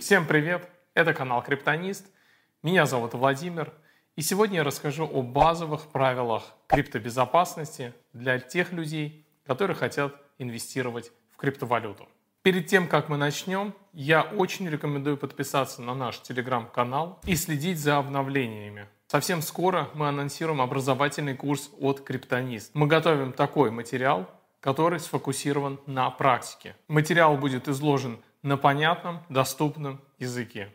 Всем привет! Это канал Криптонист. Меня зовут Владимир. И сегодня я расскажу о базовых правилах криптобезопасности для тех людей, которые хотят инвестировать в криптовалюту. Перед тем, как мы начнем, я очень рекомендую подписаться на наш телеграм-канал и следить за обновлениями. Совсем скоро мы анонсируем образовательный курс от Криптонист. Мы готовим такой материал, который сфокусирован на практике. Материал будет изложен на понятном, доступном языке.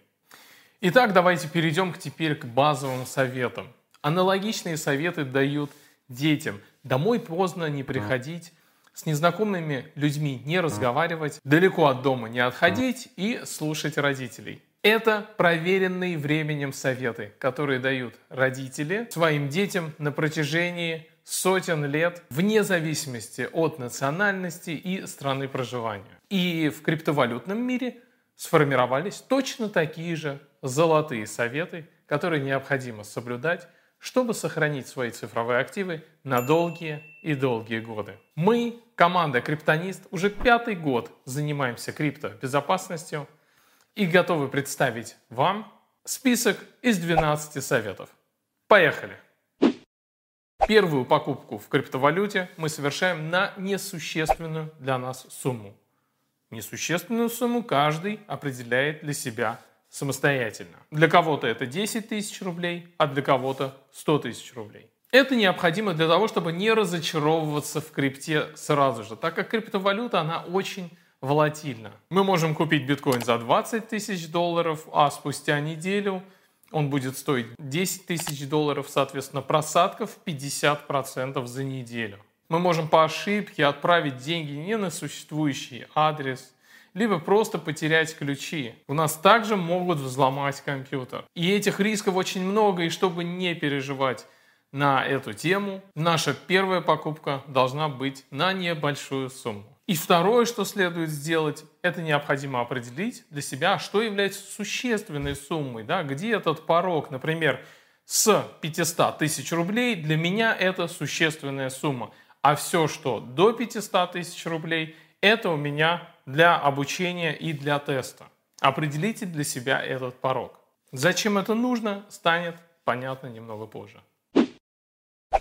Итак, давайте перейдем теперь к базовым советам. Аналогичные советы дают детям. Домой поздно не приходить, с незнакомыми людьми не разговаривать, далеко от дома не отходить и слушать родителей. Это проверенные временем советы, которые дают родители своим детям на протяжении сотен лет, вне зависимости от национальности и страны проживания. И в криптовалютном мире сформировались точно такие же золотые советы, которые необходимо соблюдать, чтобы сохранить свои цифровые активы на долгие и долгие годы. Мы, команда Криптонист, уже пятый год занимаемся криптобезопасностью и готовы представить вам список из 12 советов. Поехали! Первую покупку в криптовалюте мы совершаем на несущественную для нас сумму. Несущественную сумму каждый определяет для себя самостоятельно. Для кого-то это 10 тысяч рублей, а для кого-то 100 тысяч рублей. Это необходимо для того, чтобы не разочаровываться в крипте сразу же, так как криптовалюта, она очень волатильна. Мы можем купить биткоин за 20 тысяч долларов, а спустя неделю он будет стоить 10 тысяч долларов, соответственно, просадка в 50% за неделю. Мы можем по ошибке отправить деньги не на существующий адрес, либо просто потерять ключи. У нас также могут взломать компьютер. И этих рисков очень много, и чтобы не переживать на эту тему, наша первая покупка должна быть на небольшую сумму. И второе, что следует сделать, это необходимо определить для себя, что является существенной суммой, да, где этот порог, например, с 500 тысяч рублей, для меня это существенная сумма. А все, что до 500 тысяч рублей, это у меня для обучения и для теста. Определите для себя этот порог. Зачем это нужно, станет понятно немного позже.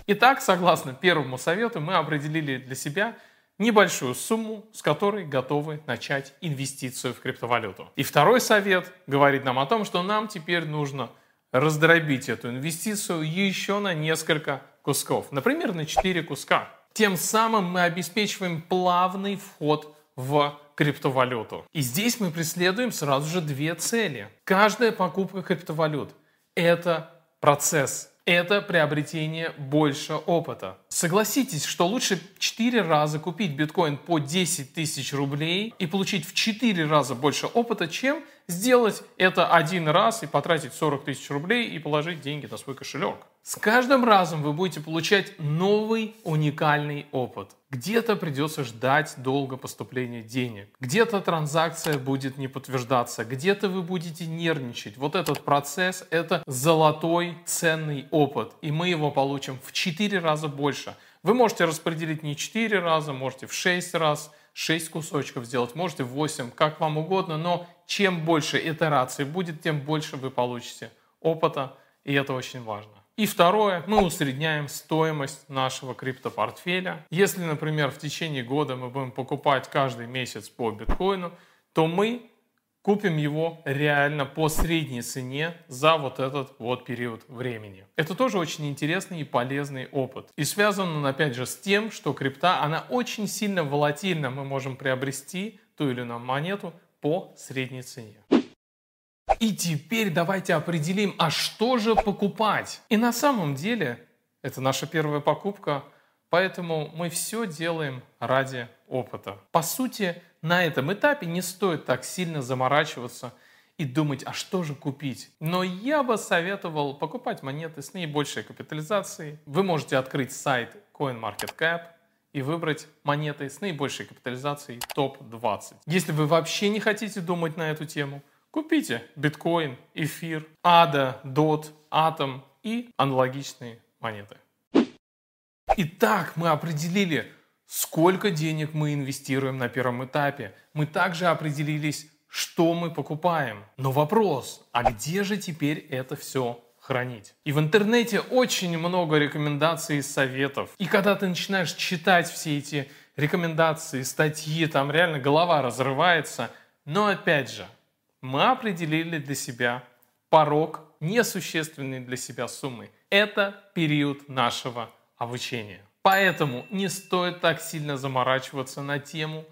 Итак, согласно первому совету, мы определили для себя небольшую сумму, с которой готовы начать инвестицию в криптовалюту. И второй совет говорит нам о том, что нам теперь нужно раздробить эту инвестицию еще на несколько кусков, например, на 4 куска. Тем самым мы обеспечиваем плавный вход в криптовалюту. И здесь мы преследуем сразу же две цели. Каждая покупка криптовалют – это процесс, это приобретение больше опыта. Согласитесь, что лучше 4 раза купить биткоин по 10 тысяч рублей и получить в 4 раза больше опыта, чем сделать это один раз и потратить 40 тысяч рублей и положить деньги на свой кошелек. С каждым разом вы будете получать новый уникальный опыт. Где-то придется ждать долго поступления денег, где-то транзакция будет не подтверждаться, где-то вы будете нервничать. Вот этот процесс – это золотой ценный опыт, и мы его получим в 4 раза больше. Вы можете распределить не 4 раза, можете в 6 раз, 6 кусочков сделать, можете в 8, как вам угодно, но чем больше итераций будет, тем больше вы получите опыта, и это очень важно. И второе, мы усредняем стоимость нашего криптопортфеля. Если, например, в течение года мы будем покупать каждый месяц по биткоину, то мы купим его реально по средней цене за вот этот вот период времени. Это тоже очень интересный и полезный опыт. И связан он опять же с тем, что крипта, она очень сильно волатильна. Мы можем приобрести ту или иную монету по средней цене. И теперь давайте определим, а что же покупать? И на самом деле это наша первая покупка, поэтому мы все делаем ради опыта. По сути, на этом этапе не стоит так сильно заморачиваться и думать, а что же купить. Но я бы советовал покупать монеты с наибольшей капитализацией. Вы можете открыть сайт CoinMarketCap и выбрать монеты с наибольшей капитализацией топ-20. Если вы вообще не хотите думать на эту тему – Купите биткоин, эфир, ада, дот, атом и аналогичные монеты. Итак, мы определили, сколько денег мы инвестируем на первом этапе. Мы также определились, что мы покупаем. Но вопрос, а где же теперь это все хранить. И в интернете очень много рекомендаций и советов. И когда ты начинаешь читать все эти рекомендации, статьи, там реально голова разрывается. Но опять же, мы определили для себя порог несущественной для себя суммы. Это период нашего обучения. Поэтому не стоит так сильно заморачиваться на тему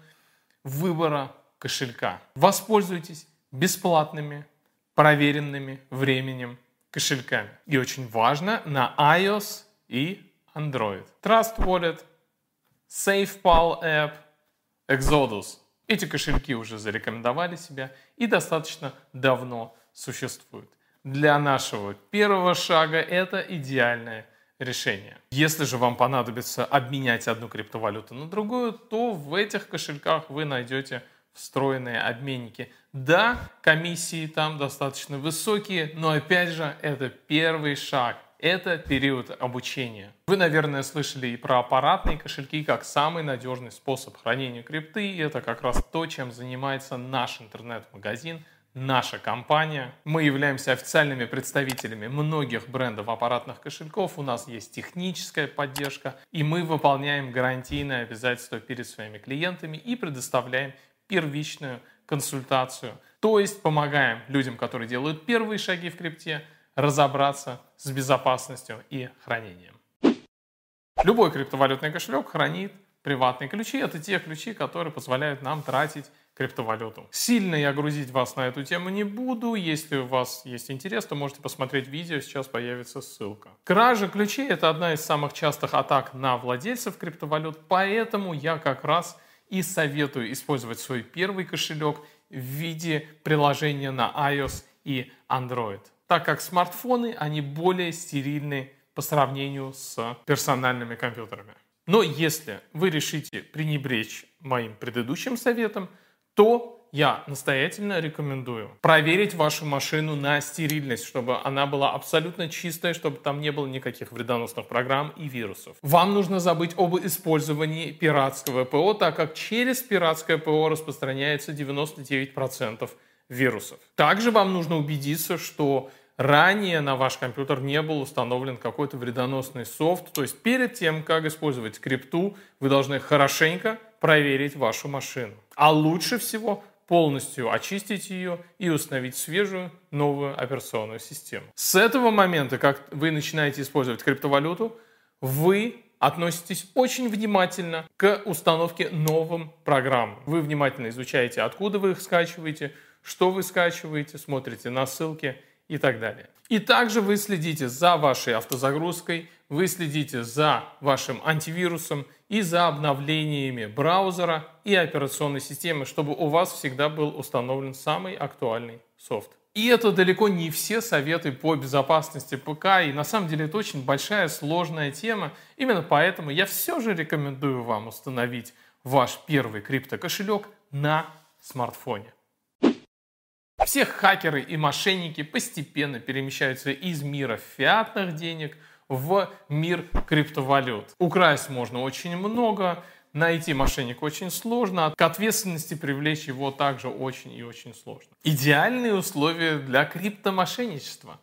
выбора кошелька. Воспользуйтесь бесплатными, проверенными временем кошельками. И очень важно на iOS и Android. Trust Wallet, SafePal App, Exodus. Эти кошельки уже зарекомендовали себя и достаточно давно существуют. Для нашего первого шага это идеальное решение. Если же вам понадобится обменять одну криптовалюту на другую, то в этих кошельках вы найдете встроенные обменники. Да, комиссии там достаточно высокие, но опять же это первый шаг. Это период обучения. Вы, наверное, слышали и про аппаратные кошельки как самый надежный способ хранения крипты. И это как раз то, чем занимается наш интернет-магазин, наша компания. Мы являемся официальными представителями многих брендов аппаратных кошельков. У нас есть техническая поддержка, и мы выполняем гарантийные обязательства перед своими клиентами и предоставляем первичную консультацию. То есть помогаем людям, которые делают первые шаги в крипте, разобраться с безопасностью и хранением. Любой криптовалютный кошелек хранит приватные ключи. Это те ключи, которые позволяют нам тратить криптовалюту. Сильно я грузить вас на эту тему не буду. Если у вас есть интерес, то можете посмотреть видео, сейчас появится ссылка. Кража ключей – это одна из самых частых атак на владельцев криптовалют, поэтому я как раз и советую использовать свой первый кошелек в виде приложения на iOS и Android, так как смартфоны, они более стерильны по сравнению с персональными компьютерами. Но если вы решите пренебречь моим предыдущим советом, то я настоятельно рекомендую проверить вашу машину на стерильность, чтобы она была абсолютно чистая, чтобы там не было никаких вредоносных программ и вирусов. Вам нужно забыть об использовании пиратского ПО, так как через пиратское ПО распространяется 99% вирусов. Также вам нужно убедиться, что ранее на ваш компьютер не был установлен какой-то вредоносный софт. То есть перед тем, как использовать крипту, вы должны хорошенько проверить вашу машину. А лучше всего полностью очистить ее и установить свежую новую операционную систему. С этого момента, как вы начинаете использовать криптовалюту, вы относитесь очень внимательно к установке новым программ. Вы внимательно изучаете, откуда вы их скачиваете, что вы скачиваете, смотрите на ссылки и так далее. И также вы следите за вашей автозагрузкой, вы следите за вашим антивирусом и за обновлениями браузера и операционной системы, чтобы у вас всегда был установлен самый актуальный софт. И это далеко не все советы по безопасности ПК, и на самом деле это очень большая сложная тема. Именно поэтому я все же рекомендую вам установить ваш первый криптокошелек на смартфоне. Все хакеры и мошенники постепенно перемещаются из мира фиатных денег – в мир криптовалют. Украсть можно очень много, найти мошенника очень сложно, к ответственности привлечь его также очень и очень сложно. Идеальные условия для криптомошенничества.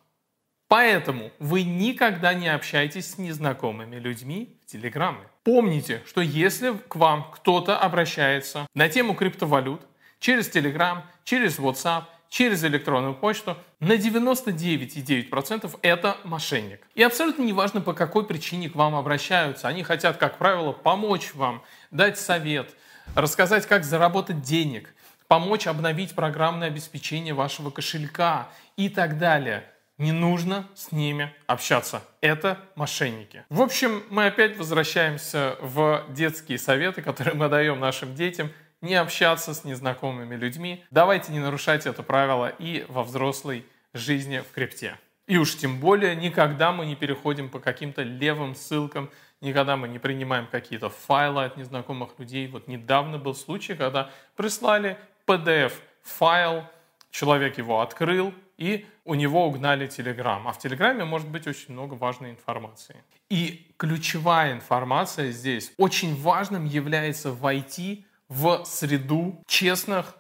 Поэтому вы никогда не общайтесь с незнакомыми людьми в Телеграме. Помните, что если к вам кто-то обращается на тему криптовалют через Телеграм, через WhatsApp, через электронную почту, на 99,9% это мошенник. И абсолютно неважно, по какой причине к вам обращаются. Они хотят, как правило, помочь вам, дать совет, рассказать, как заработать денег, помочь обновить программное обеспечение вашего кошелька и так далее. Не нужно с ними общаться. Это мошенники. В общем, мы опять возвращаемся в детские советы, которые мы даем нашим детям – не общаться с незнакомыми людьми. Давайте не нарушать это правило и во взрослой жизни в крипте. И уж тем более никогда мы не переходим по каким-то левым ссылкам, никогда мы не принимаем какие-то файлы от незнакомых людей. Вот недавно был случай, когда прислали PDF-файл, человек его открыл, и у него угнали Telegram. А в Телеграме может быть очень много важной информации. И ключевая информация здесь очень важным является войти в среду честных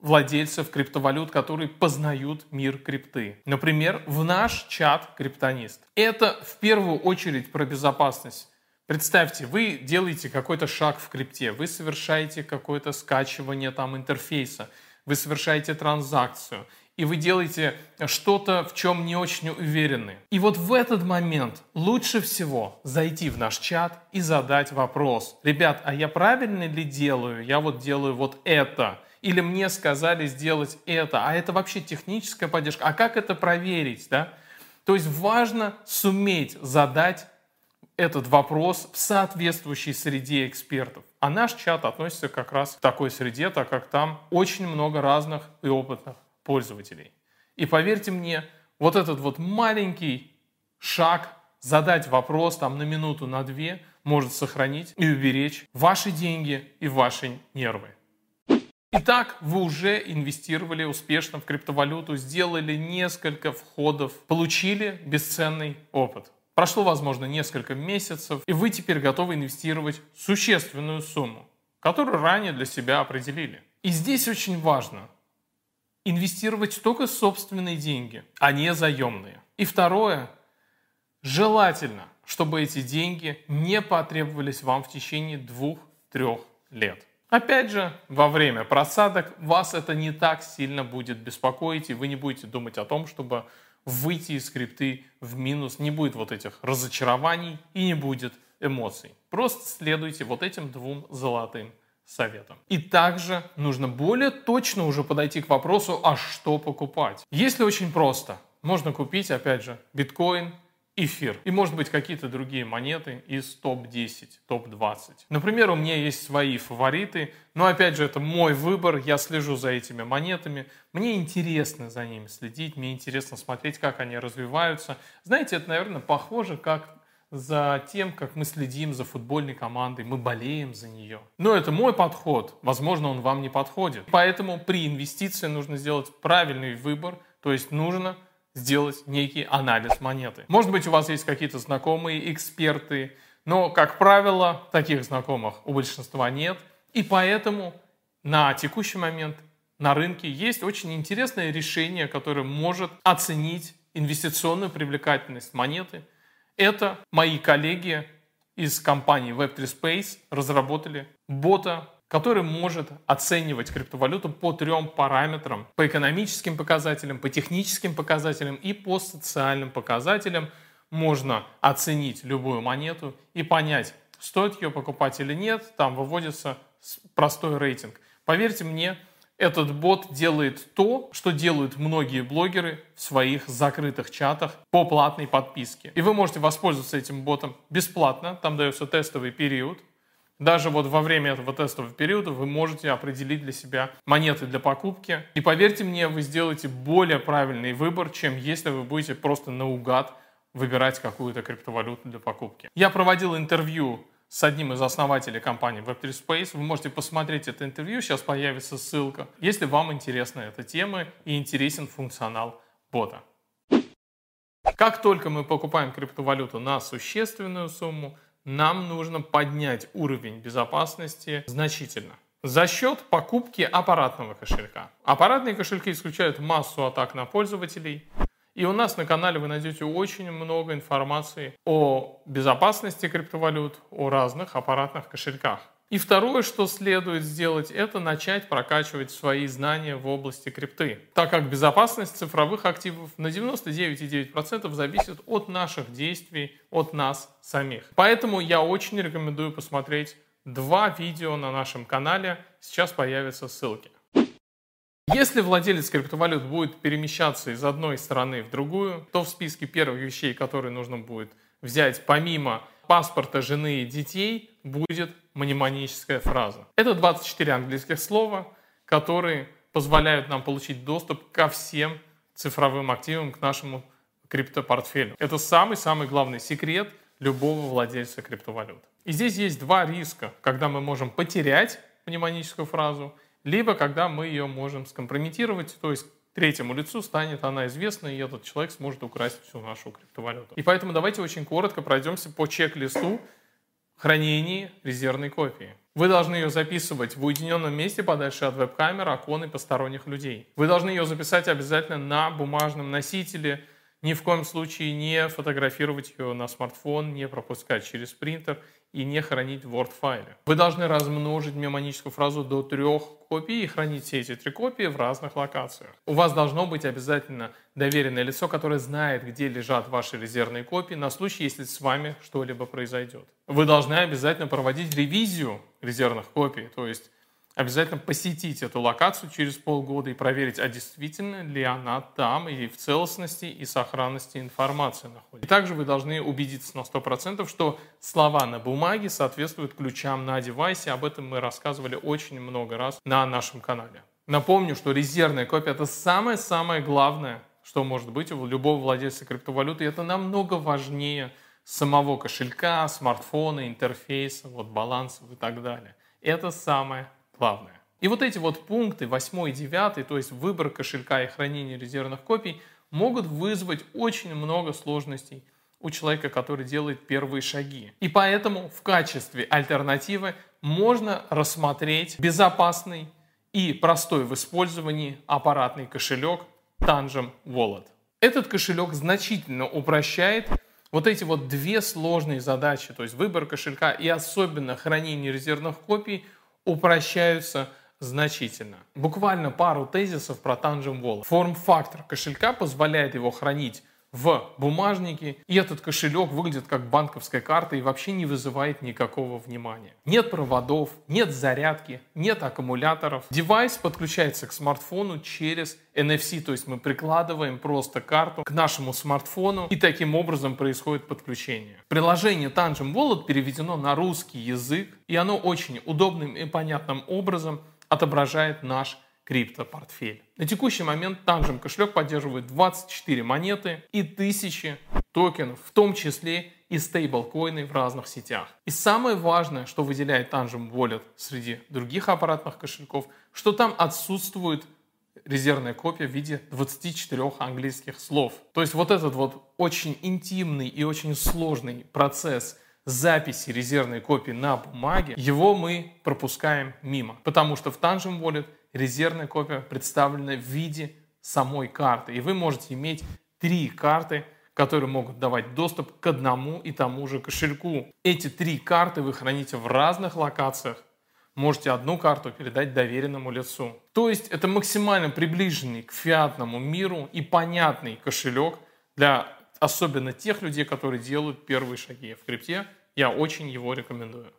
владельцев криптовалют, которые познают мир крипты. Например, в наш чат криптонист. Это в первую очередь про безопасность. Представьте, вы делаете какой-то шаг в крипте, вы совершаете какое-то скачивание там интерфейса, вы совершаете транзакцию, и вы делаете что-то, в чем не очень уверены. И вот в этот момент лучше всего зайти в наш чат и задать вопрос. Ребят, а я правильно ли делаю? Я вот делаю вот это. Или мне сказали сделать это. А это вообще техническая поддержка. А как это проверить? Да? То есть важно суметь задать этот вопрос в соответствующей среде экспертов. А наш чат относится как раз к такой среде, так как там очень много разных и опытных пользователей. И поверьте мне, вот этот вот маленький шаг задать вопрос там на минуту, на две, может сохранить и уберечь ваши деньги и ваши нервы. Итак, вы уже инвестировали успешно в криптовалюту, сделали несколько входов, получили бесценный опыт. Прошло, возможно, несколько месяцев, и вы теперь готовы инвестировать существенную сумму, которую ранее для себя определили. И здесь очень важно инвестировать только собственные деньги, а не заемные. И второе, желательно, чтобы эти деньги не потребовались вам в течение двух-трех лет. Опять же, во время просадок вас это не так сильно будет беспокоить, и вы не будете думать о том, чтобы выйти из скрипты в минус, не будет вот этих разочарований и не будет эмоций. Просто следуйте вот этим двум золотым советом. И также нужно более точно уже подойти к вопросу, а что покупать. Если очень просто, можно купить, опять же, биткоин, эфир. И, может быть, какие-то другие монеты из топ-10, топ-20. Например, у меня есть свои фавориты, но, опять же, это мой выбор, я слежу за этими монетами. Мне интересно за ними следить, мне интересно смотреть, как они развиваются. Знаете, это, наверное, похоже, как за тем, как мы следим за футбольной командой, мы болеем за нее. Но это мой подход, возможно, он вам не подходит. Поэтому при инвестиции нужно сделать правильный выбор, то есть нужно сделать некий анализ монеты. Может быть, у вас есть какие-то знакомые эксперты, но, как правило, таких знакомых у большинства нет. И поэтому на текущий момент на рынке есть очень интересное решение, которое может оценить инвестиционную привлекательность монеты. Это мои коллеги из компании Web3 Space разработали бота, который может оценивать криптовалюту по трем параметрам. По экономическим показателям, по техническим показателям и по социальным показателям можно оценить любую монету и понять, стоит ее покупать или нет. Там выводится простой рейтинг. Поверьте мне, этот бот делает то, что делают многие блогеры в своих закрытых чатах по платной подписке. И вы можете воспользоваться этим ботом бесплатно, там дается тестовый период, даже вот во время этого тестового периода вы можете определить для себя монеты для покупки. И поверьте мне, вы сделаете более правильный выбор, чем если вы будете просто наугад выбирать какую-то криптовалюту для покупки. Я проводил интервью с одним из основателей компании Web3 Space. Вы можете посмотреть это интервью, сейчас появится ссылка, если вам интересна эта тема и интересен функционал бота. Как только мы покупаем криптовалюту на существенную сумму, нам нужно поднять уровень безопасности значительно. За счет покупки аппаратного кошелька. Аппаратные кошельки исключают массу атак на пользователей. И у нас на канале вы найдете очень много информации о безопасности криптовалют, о разных аппаратных кошельках. И второе, что следует сделать, это начать прокачивать свои знания в области крипты, так как безопасность цифровых активов на 99,9% зависит от наших действий, от нас самих. Поэтому я очень рекомендую посмотреть два видео на нашем канале, сейчас появятся ссылки. Если владелец криптовалют будет перемещаться из одной страны в другую, то в списке первых вещей, которые нужно будет взять помимо паспорта жены и детей, будет мнемоническая фраза. Это 24 английских слова, которые позволяют нам получить доступ ко всем цифровым активам, к нашему криптопортфелю. Это самый-самый главный секрет любого владельца криптовалют. И здесь есть два риска, когда мы можем потерять мнемоническую фразу, либо когда мы ее можем скомпрометировать, то есть третьему лицу станет она известна, и этот человек сможет украсть всю нашу криптовалюту. И поэтому давайте очень коротко пройдемся по чек-листу хранении резервной копии. Вы должны ее записывать в уединенном месте подальше от веб-камер, окон и посторонних людей. Вы должны ее записать обязательно на бумажном носителе, ни в коем случае не фотографировать ее на смартфон, не пропускать через принтер и не хранить в Word-файле. Вы должны размножить мемоническую фразу до трех копий и хранить все эти три копии в разных локациях. У вас должно быть обязательно доверенное лицо, которое знает, где лежат ваши резервные копии на случай, если с вами что-либо произойдет. Вы должны обязательно проводить ревизию резервных копий, то есть обязательно посетить эту локацию через полгода и проверить, а действительно ли она там и в целостности и сохранности информации находится. И также вы должны убедиться на 100%, что слова на бумаге соответствуют ключам на девайсе. Об этом мы рассказывали очень много раз на нашем канале. Напомню, что резервная копия – это самое-самое главное, что может быть у любого владельца криптовалюты. Это намного важнее самого кошелька, смартфона, интерфейса, вот балансов и так далее. Это самое главное. И вот эти вот пункты 8 и 9, то есть выбор кошелька и хранение резервных копий, могут вызвать очень много сложностей у человека, который делает первые шаги. И поэтому в качестве альтернативы можно рассмотреть безопасный и простой в использовании аппаратный кошелек Tangem Wallet. Этот кошелек значительно упрощает вот эти вот две сложные задачи, то есть выбор кошелька и особенно хранение резервных копий – упрощаются значительно. Буквально пару тезисов про Tangem Wallet. Форм-фактор кошелька позволяет его хранить в бумажнике, и этот кошелек выглядит как банковская карта и вообще не вызывает никакого внимания. Нет проводов, нет зарядки, нет аккумуляторов. Девайс подключается к смартфону через NFC, то есть мы прикладываем просто карту к нашему смартфону, и таким образом происходит подключение. Приложение Tangem Wallet переведено на русский язык, и оно очень удобным и понятным образом отображает наш криптопортфель. На текущий момент Tangem кошелек поддерживает 24 монеты и тысячи токенов, в том числе и стейблкоины в разных сетях. И самое важное, что выделяет Tangem Wallet среди других аппаратных кошельков, что там отсутствует резервная копия в виде 24 английских слов. То есть вот этот вот очень интимный и очень сложный процесс записи резервной копии на бумаге, его мы пропускаем мимо, потому что в Tangem Wallet резервная копия представлена в виде самой карты. И вы можете иметь три карты, которые могут давать доступ к одному и тому же кошельку. Эти три карты вы храните в разных локациях. Можете одну карту передать доверенному лицу. То есть это максимально приближенный к фиатному миру и понятный кошелек для особенно тех людей, которые делают первые шаги в крипте. Я очень его рекомендую.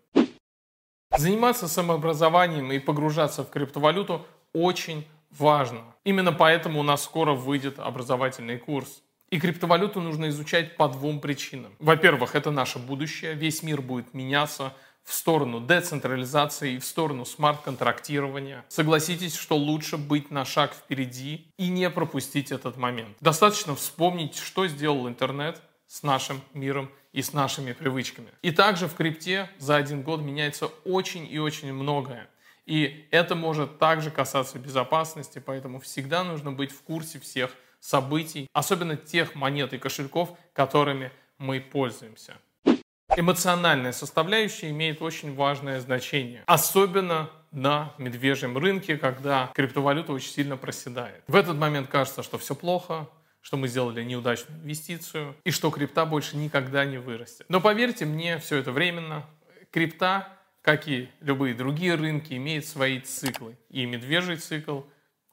Заниматься самообразованием и погружаться в криптовалюту очень важно. Именно поэтому у нас скоро выйдет образовательный курс. И криптовалюту нужно изучать по двум причинам. Во-первых, это наше будущее. Весь мир будет меняться в сторону децентрализации и в сторону смарт-контрактирования. Согласитесь, что лучше быть на шаг впереди и не пропустить этот момент. Достаточно вспомнить, что сделал интернет с нашим миром и с нашими привычками. И также в крипте за один год меняется очень и очень многое. И это может также касаться безопасности, поэтому всегда нужно быть в курсе всех событий, особенно тех монет и кошельков, которыми мы пользуемся. Эмоциональная составляющая имеет очень важное значение, особенно на медвежьем рынке, когда криптовалюта очень сильно проседает. В этот момент кажется, что все плохо, что мы сделали неудачную инвестицию и что крипта больше никогда не вырастет. Но поверьте мне, все это временно. Крипта, как и любые другие рынки, имеет свои циклы. И медвежий цикл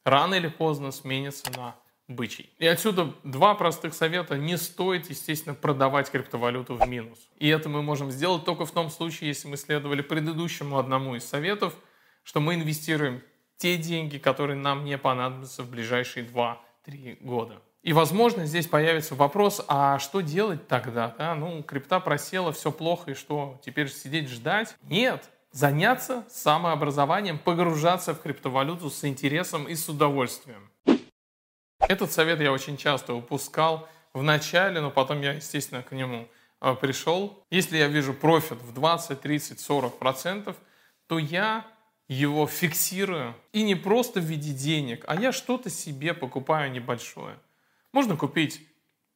рано или поздно сменится на бычий. И отсюда два простых совета. Не стоит, естественно, продавать криптовалюту в минус. И это мы можем сделать только в том случае, если мы следовали предыдущему одному из советов, что мы инвестируем те деньги, которые нам не понадобятся в ближайшие 2-3 года. И, возможно, здесь появится вопрос, а что делать тогда? Да? Ну, крипта просела, все плохо, и что, теперь сидеть ждать? Нет, заняться самообразованием, погружаться в криптовалюту с интересом и с удовольствием. Этот совет я очень часто упускал в начале, но потом я, естественно, к нему а, пришел. Если я вижу профит в 20, 30, 40 процентов, то я его фиксирую. И не просто в виде денег, а я что-то себе покупаю небольшое – можно купить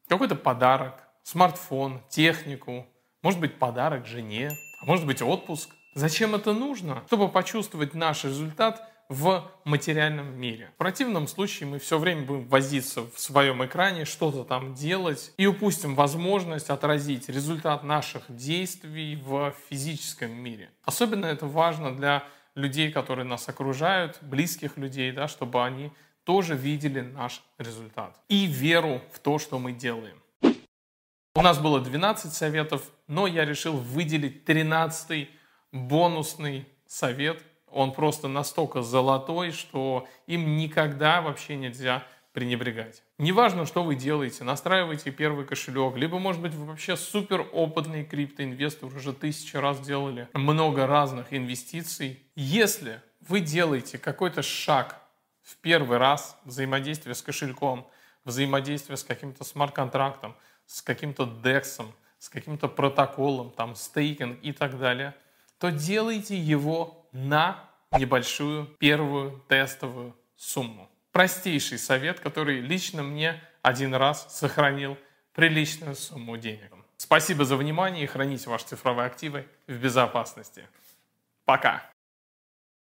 какой-то подарок, смартфон, технику, может быть подарок жене, а может быть отпуск Зачем это нужно? Чтобы почувствовать наш результат в материальном мире. В противном случае мы все время будем возиться в своем экране, что-то там делать и упустим возможность отразить результат наших действий в физическом мире. Особенно это важно для людей, которые нас окружают, близких людей, да, чтобы они тоже видели наш результат и веру в то, что мы делаем. У нас было 12 советов, но я решил выделить 13 бонусный совет – он просто настолько золотой, что им никогда вообще нельзя пренебрегать. Неважно, что вы делаете, настраиваете первый кошелек, либо, может быть, вы вообще супер опытный криптоинвестор, уже тысячи раз делали много разных инвестиций. Если вы делаете какой-то шаг в первый раз взаимодействие с кошельком, взаимодействие с каким-то смарт-контрактом, с каким-то дексом, с каким-то протоколом, там, стейкинг и так далее, то делайте его на небольшую первую тестовую сумму. Простейший совет, который лично мне один раз сохранил приличную сумму денег. Спасибо за внимание и храните ваши цифровые активы в безопасности. Пока!